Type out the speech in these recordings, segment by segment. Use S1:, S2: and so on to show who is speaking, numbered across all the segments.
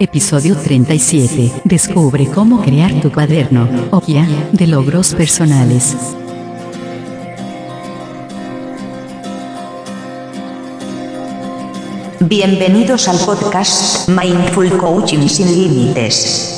S1: Episodio 37. Descubre cómo crear tu cuaderno, o guía, de logros personales.
S2: Bienvenidos al podcast Mindful Coaching sin Límites.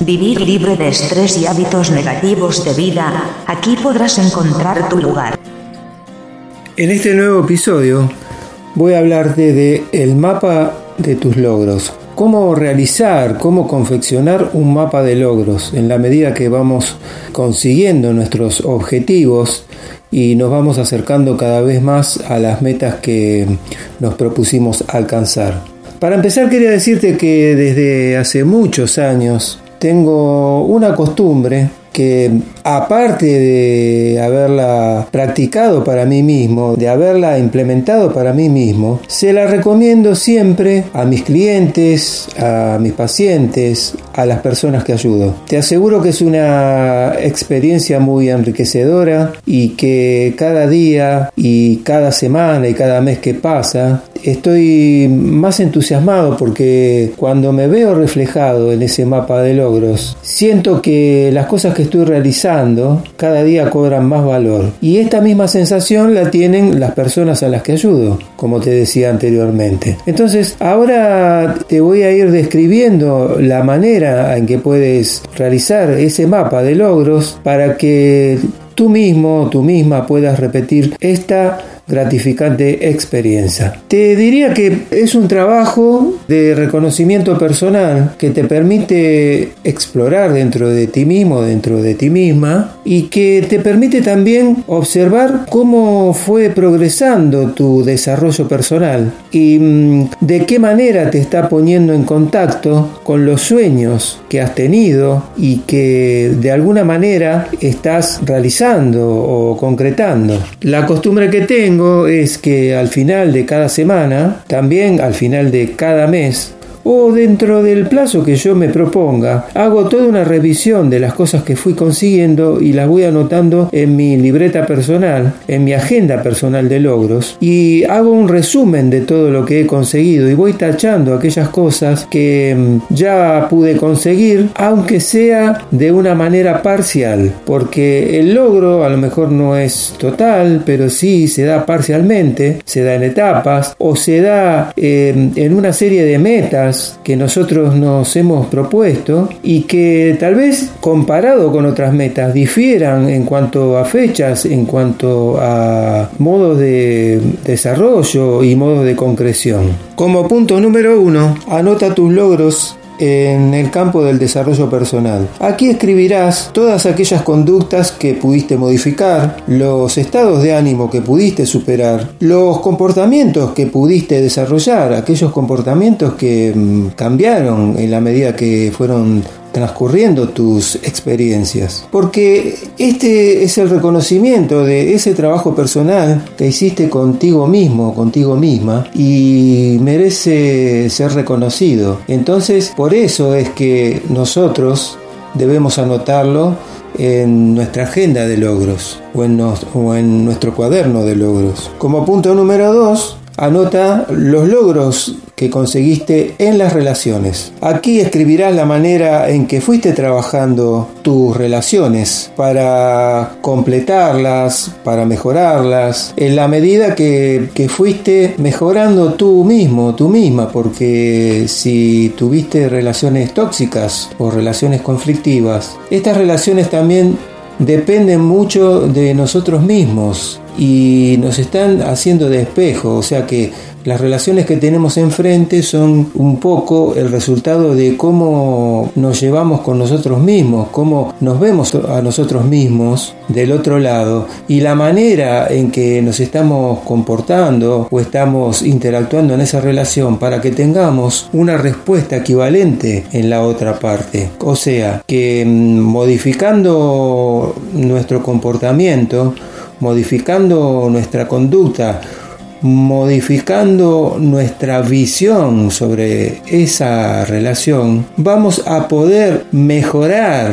S2: Vivir libre de estrés y hábitos negativos de vida. Aquí podrás encontrar tu lugar.
S3: En este nuevo episodio voy a hablarte de el mapa de tus logros. Cómo realizar, cómo confeccionar un mapa de logros en la medida que vamos consiguiendo nuestros objetivos y nos vamos acercando cada vez más a las metas que nos propusimos alcanzar. Para empezar quería decirte que desde hace muchos años tengo una costumbre que aparte de haberla practicado para mí mismo, de haberla implementado para mí mismo, se la recomiendo siempre a mis clientes, a mis pacientes, a las personas que ayudo. Te aseguro que es una experiencia muy enriquecedora y que cada día y cada semana y cada mes que pasa estoy más entusiasmado porque cuando me veo reflejado en ese mapa de logros, siento que las cosas que estoy realizando cada día cobran más valor. Y esta misma sensación la tienen las personas a las que ayudo, como te decía anteriormente. Entonces, ahora te voy a ir describiendo la manera en que puedes realizar ese mapa de logros para que tú mismo, tú misma puedas repetir esta gratificante experiencia. Te diría que es un trabajo de reconocimiento personal que te permite explorar dentro de ti mismo, dentro de ti misma, y que te permite también observar cómo fue progresando tu desarrollo personal y mm, de qué manera te está poniendo en contacto con los sueños que has tenido y que de alguna manera estás realizando o concretando. La costumbre que tengo es que al final de cada semana, también al final de cada mes, o dentro del plazo que yo me proponga, hago toda una revisión de las cosas que fui consiguiendo y las voy anotando en mi libreta personal, en mi agenda personal de logros y hago un resumen de todo lo que he conseguido y voy tachando aquellas cosas que mm, ya pude conseguir, aunque sea de una manera parcial, porque el logro a lo mejor no es total, pero sí se da parcialmente, se da en etapas o se da eh, en una serie de metas que nosotros nos hemos propuesto y que tal vez comparado con otras metas difieran en cuanto a fechas, en cuanto a modos de desarrollo y modos de concreción. Como punto número uno, anota tus logros en el campo del desarrollo personal. Aquí escribirás todas aquellas conductas que pudiste modificar, los estados de ánimo que pudiste superar, los comportamientos que pudiste desarrollar, aquellos comportamientos que mm, cambiaron en la medida que fueron transcurriendo tus experiencias. Porque este es el reconocimiento de ese trabajo personal que hiciste contigo mismo, contigo misma, y merece ser reconocido. Entonces, por eso es que nosotros debemos anotarlo en nuestra agenda de logros o en, o en nuestro cuaderno de logros. Como punto número dos, Anota los logros que conseguiste en las relaciones. Aquí escribirás la manera en que fuiste trabajando tus relaciones para completarlas, para mejorarlas, en la medida que, que fuiste mejorando tú mismo, tú misma, porque si tuviste relaciones tóxicas o relaciones conflictivas, estas relaciones también dependen mucho de nosotros mismos y nos están haciendo de espejo, o sea que las relaciones que tenemos enfrente son un poco el resultado de cómo nos llevamos con nosotros mismos, cómo nos vemos a nosotros mismos del otro lado y la manera en que nos estamos comportando o estamos interactuando en esa relación para que tengamos una respuesta equivalente en la otra parte. O sea, que mm, modificando nuestro comportamiento, modificando nuestra conducta, modificando nuestra visión sobre esa relación, vamos a poder mejorar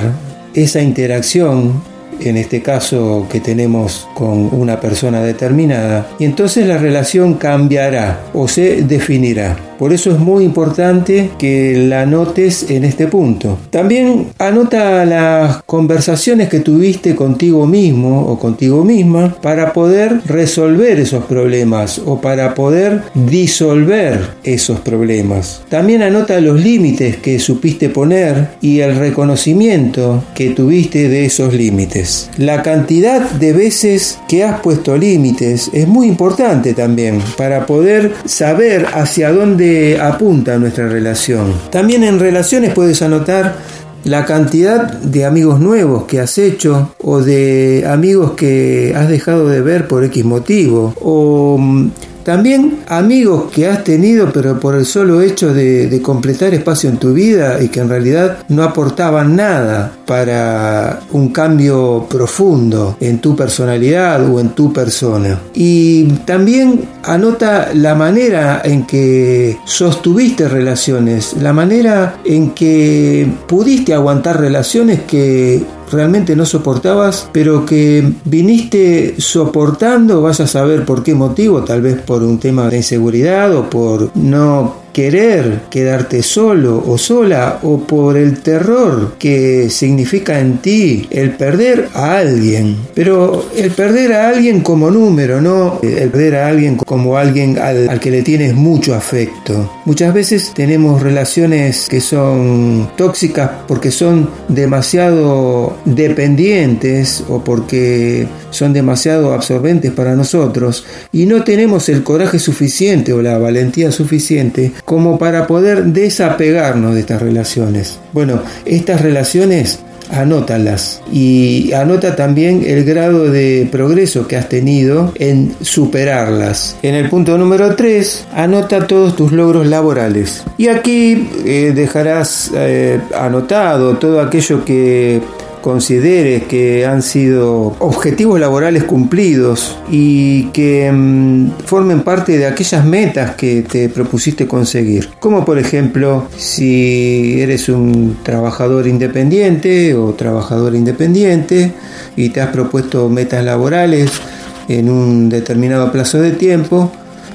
S3: esa interacción en este caso que tenemos con una persona determinada, y entonces la relación cambiará o se definirá. Por eso es muy importante que la anotes en este punto. También anota las conversaciones que tuviste contigo mismo o contigo misma para poder resolver esos problemas o para poder disolver esos problemas. También anota los límites que supiste poner y el reconocimiento que tuviste de esos límites. La cantidad de veces que has puesto límites es muy importante también para poder saber hacia dónde apunta nuestra relación. También en relaciones puedes anotar la cantidad de amigos nuevos que has hecho o de amigos que has dejado de ver por X motivo o mm, también amigos que has tenido pero por el solo hecho de, completar espacio en tu vida y que en realidad no aportaban nada para un cambio profundo en tu personalidad o en tu persona. Y también anota la manera en que sostuviste relaciones, la manera en que pudiste aguantar relaciones que realmente no soportabas, pero que viniste soportando, vas a saber por qué motivo, tal vez por un tema de inseguridad o por no querer quedarte solo o sola o por el terror que significa en ti el perder a alguien. Pero el perder a alguien como número, no el perder a alguien como alguien al, que le tienes mucho afecto. Muchas veces tenemos relaciones que son tóxicas porque son demasiado dependientes o porque son demasiado absorbentes para nosotros y no tenemos el coraje suficiente o la valentía suficiente como para poder desapegarnos de estas relaciones. Bueno, estas relaciones anótalas y anota también el grado de progreso que has tenido en superarlas. En el punto número 3, anota todos tus logros laborales. Y aquí eh, dejarás eh, anotado todo aquello que consideres que han sido objetivos laborales cumplidos y que mm, formen parte de aquellas metas que te propusiste conseguir. Como por ejemplo, si eres un trabajador independiente o trabajador independiente y te has propuesto metas laborales en un determinado plazo de tiempo,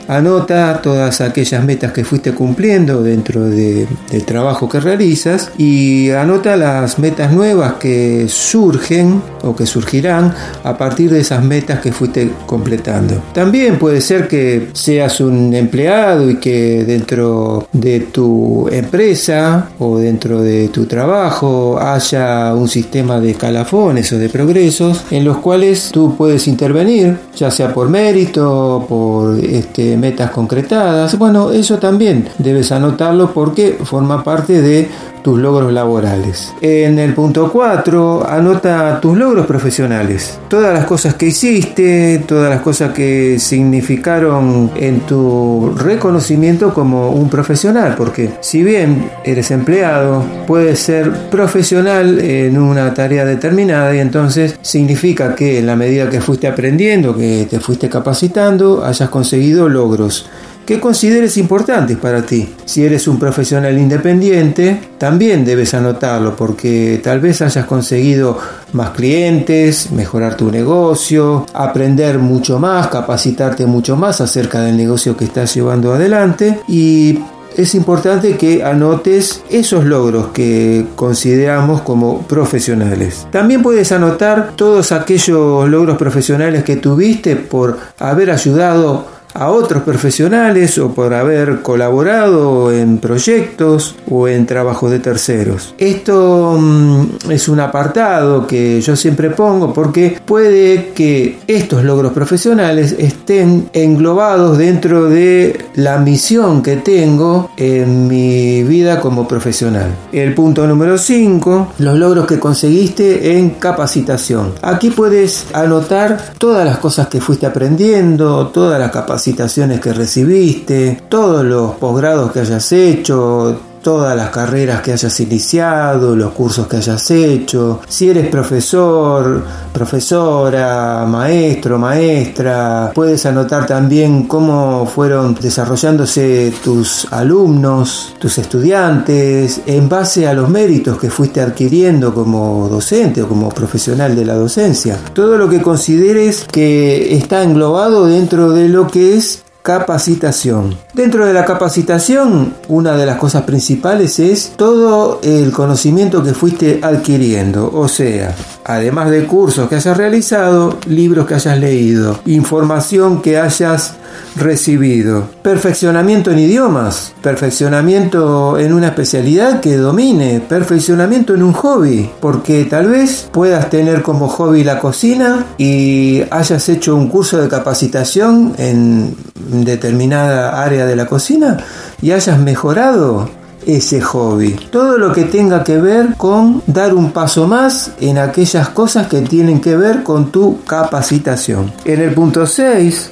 S3: Anota todas aquellas metas que fuiste cumpliendo dentro del trabajo que realizas y anota las metas nuevas que surgen o que surgirán a partir de esas metas que fuiste completando. También puede ser que seas un empleado y que dentro de tu empresa o dentro de tu trabajo haya un sistema de escalafones o de progresos en los cuales tú puedes intervenir, ya sea por mérito, por este metas concretadas. Bueno, eso también debes anotarlo porque forma parte de tus logros laborales. En el punto 4, anota tus logros profesionales. Todas las cosas que hiciste, todas las cosas que significaron en tu reconocimiento como un profesional, porque si bien eres empleado, puedes ser profesional en una tarea determinada y entonces significa que en la medida que fuiste aprendiendo, que te fuiste capacitando, hayas conseguido logros que consideres importantes para ti. Si eres un profesional independiente, también debes anotarlo porque tal vez hayas conseguido más clientes, mejorar tu negocio, aprender mucho más, capacitarte mucho más acerca del negocio que estás llevando adelante y es importante que anotes esos logros que consideramos como profesionales. También puedes anotar todos aquellos logros profesionales que tuviste por haber ayudado a otros profesionales o por haber colaborado en proyectos o en trabajos de terceros. Esto mm, es un apartado que yo siempre pongo porque puede que estos logros profesionales estén englobados dentro de la misión que tengo en mi vida como profesional. El punto número 5, los logros que conseguiste en capacitación. Aquí puedes anotar todas las cosas que fuiste aprendiendo, todas las capacitaciones que recibiste, todos los posgrados que hayas hecho, todas las carreras que hayas iniciado, los cursos que hayas hecho, si eres profesor, profesora, maestro, maestra, puedes anotar también cómo fueron desarrollándose tus alumnos, tus estudiantes, en base a los méritos que fuiste adquiriendo como docente o como profesional de la docencia. Todo lo que consideres que está englobado dentro de lo que es Capacitación. Dentro de la capacitación, una de las cosas principales es todo el conocimiento que fuiste adquiriendo, o sea, además de cursos que hayas realizado, libros que hayas leído, información que hayas recibido, perfeccionamiento en idiomas, perfeccionamiento en una especialidad que domine, perfeccionamiento en un hobby, porque tal vez puedas tener como hobby la cocina y hayas hecho un curso de capacitación en determinada área de la cocina y hayas mejorado ese hobby. Todo lo que tenga que ver con dar un paso más en aquellas cosas que tienen que ver con tu capacitación. En el punto 6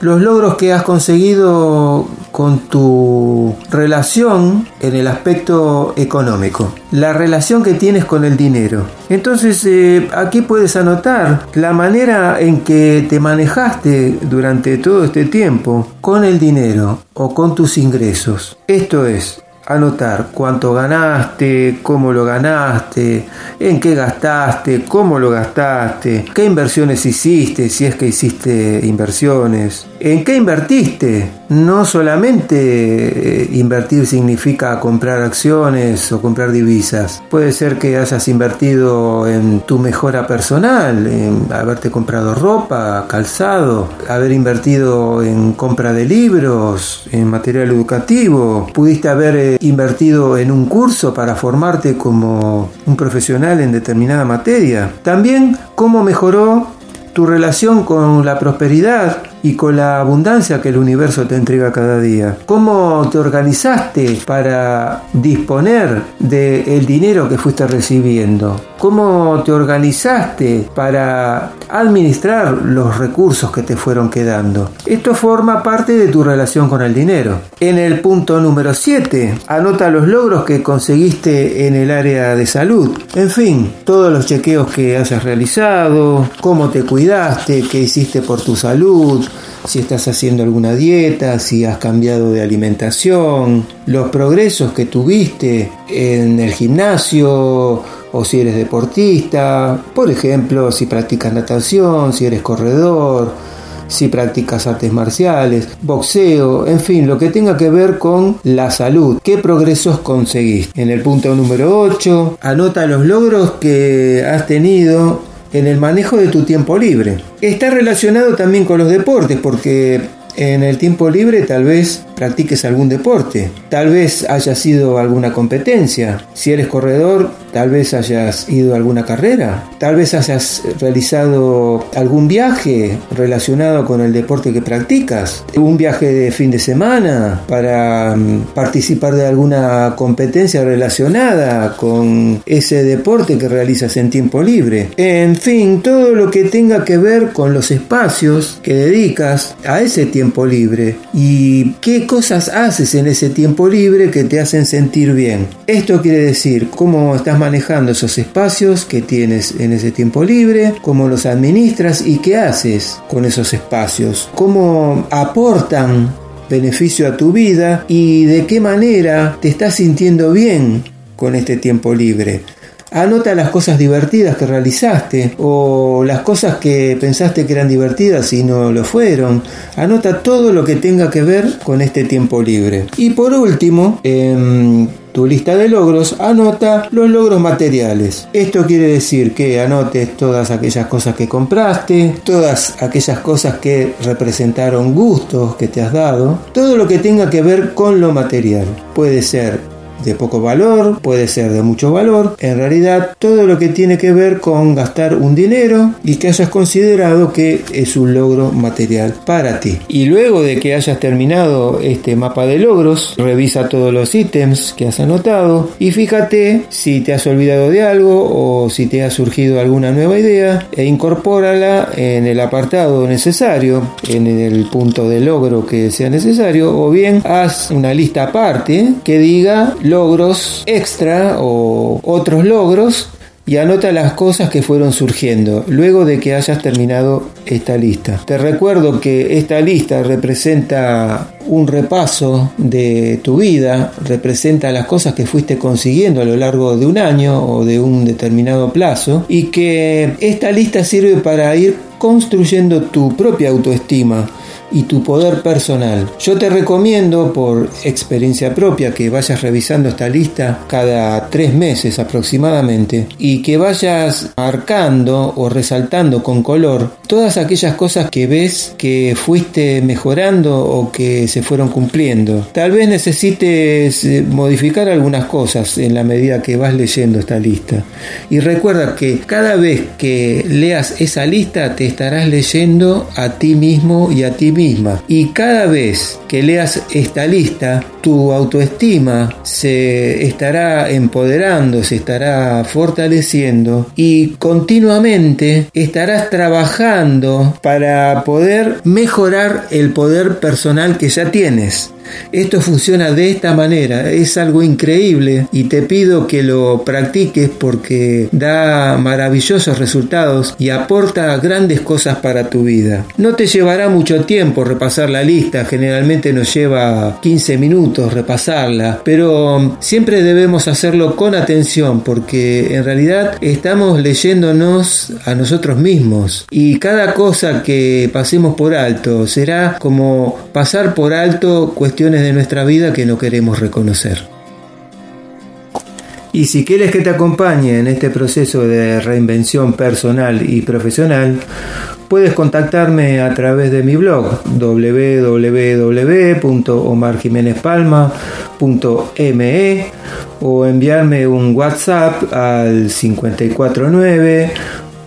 S3: los logros que has conseguido con tu relación en el aspecto económico, la relación que tienes con el dinero. Entonces eh, aquí puedes anotar la manera en que te manejaste durante todo este tiempo con el dinero o con tus ingresos. Esto es, anotar cuánto ganaste, cómo lo ganaste, en qué gastaste, cómo lo gastaste, qué inversiones hiciste, si es que hiciste inversiones, en qué invertiste. No solamente eh, invertir significa comprar acciones o comprar divisas. Puede ser que hayas invertido en tu mejora personal, en haberte comprado ropa, calzado, haber invertido en compra de libros, en material educativo. Pudiste haber invertido en un curso para formarte como un profesional en determinada materia. También cómo mejoró tu relación con la prosperidad y con la abundancia que el universo te entrega cada día. ¿Cómo te organizaste para disponer del dinero que fuiste recibiendo? ¿Cómo te organizaste para administrar los recursos que te fueron quedando? Esto forma parte de tu relación con el dinero. En el punto número 7, anota los logros que conseguiste en el área de salud. En fin, todos los chequeos que hayas realizado, cómo te cuidaste, qué hiciste por tu salud, si estás haciendo alguna dieta, si has cambiado de alimentación, los progresos que tuviste en el gimnasio o si eres deportista, por ejemplo, si practicas natación, si eres corredor, si practicas artes marciales, boxeo, en fin, lo que tenga que ver con la salud. ¿Qué progresos conseguiste? En el punto número 8, anota los logros que has tenido en el manejo de tu tiempo libre. Está relacionado también con los deportes porque en el tiempo libre tal vez practiques algún deporte, tal vez hayas ido a alguna competencia, si eres corredor, tal vez hayas ido a alguna carrera, tal vez hayas realizado algún viaje relacionado con el deporte que practicas, un viaje de fin de semana para mm, participar de alguna competencia relacionada con ese deporte que realizas en tiempo libre. En fin, todo lo que tenga que ver con los espacios que dedicas a ese tiempo libre y qué cosas haces en ese tiempo libre que te hacen sentir bien. Esto quiere decir cómo estás manejando esos espacios que tienes en ese tiempo libre, cómo los administras y qué haces con esos espacios, cómo aportan beneficio a tu vida y de qué manera te estás sintiendo bien con este tiempo libre. Anota las cosas divertidas que realizaste o las cosas que pensaste que eran divertidas y no lo fueron. Anota todo lo que tenga que ver con este tiempo libre. Y por último, em, tu lista de logros, anota los logros materiales. Esto quiere decir que anotes todas aquellas cosas que compraste, todas aquellas cosas que representaron gustos que te has dado, todo lo que tenga que ver con lo material. Puede ser de poco valor, puede ser de mucho valor. En realidad, todo lo que tiene que ver con gastar un dinero y que hayas considerado que es un logro material para ti. Y luego de que hayas terminado este mapa de logros, revisa todos los ítems que has anotado y fíjate si te has olvidado de algo o si te ha surgido alguna nueva idea e incorpórala en el apartado necesario, en el punto de logro que sea necesario, o bien haz una lista aparte que diga logros extra o otros logros y anota las cosas que fueron surgiendo luego de que hayas terminado esta lista. Te recuerdo que esta lista representa un repaso de tu vida, representa las cosas que fuiste consiguiendo a lo largo de un año o de un determinado plazo y que esta lista sirve para ir construyendo tu propia autoestima y tu poder personal. Yo te recomiendo por experiencia propia que vayas revisando esta lista cada tres meses aproximadamente y que vayas marcando o resaltando con color todas aquellas cosas que ves que fuiste mejorando o que se fueron cumpliendo. Tal vez necesites eh, modificar algunas cosas en la medida que vas leyendo esta lista. Y recuerda que cada vez que leas esa lista te estarás leyendo a ti mismo y a ti misma. Y cada vez que leas esta lista, tu autoestima se estará empoderando, se estará fortaleciendo y continuamente estarás trabajando para poder mejorar el poder personal que ya tienes. Esto funciona de esta manera, es algo increíble y te pido que lo practiques porque da maravillosos resultados y aporta grandes cosas para tu vida. No te llevará mucho tiempo repasar la lista, generalmente nos lleva 15 minutos repasarla, pero siempre debemos hacerlo con atención porque en realidad estamos leyéndonos a nosotros mismos y cada cosa que pasemos por alto será como pasar por alto cuestiones de nuestra vida que no queremos reconocer. Y si quieres que te acompañe en este proceso de reinvención personal y profesional, puedes contactarme a través de mi blog www.omarjimenezpalma.me o enviarme un WhatsApp al 549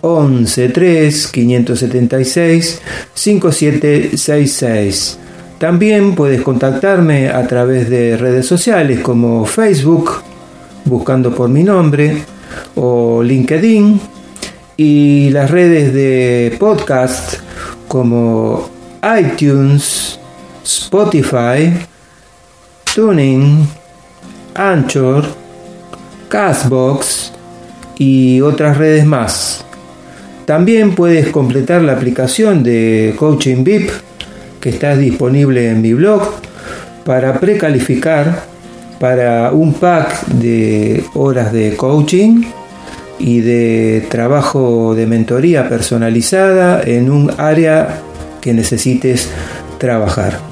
S3: 113 576 5766. También puedes contactarme a través de redes sociales como Facebook, buscando por mi nombre, o LinkedIn, y las redes de podcast como iTunes, Spotify, Tuning, Anchor, Castbox y otras redes más. También puedes completar la aplicación de Coaching VIP que está disponible en mi blog para precalificar para un pack de horas de coaching y de trabajo de mentoría personalizada en un área que necesites trabajar.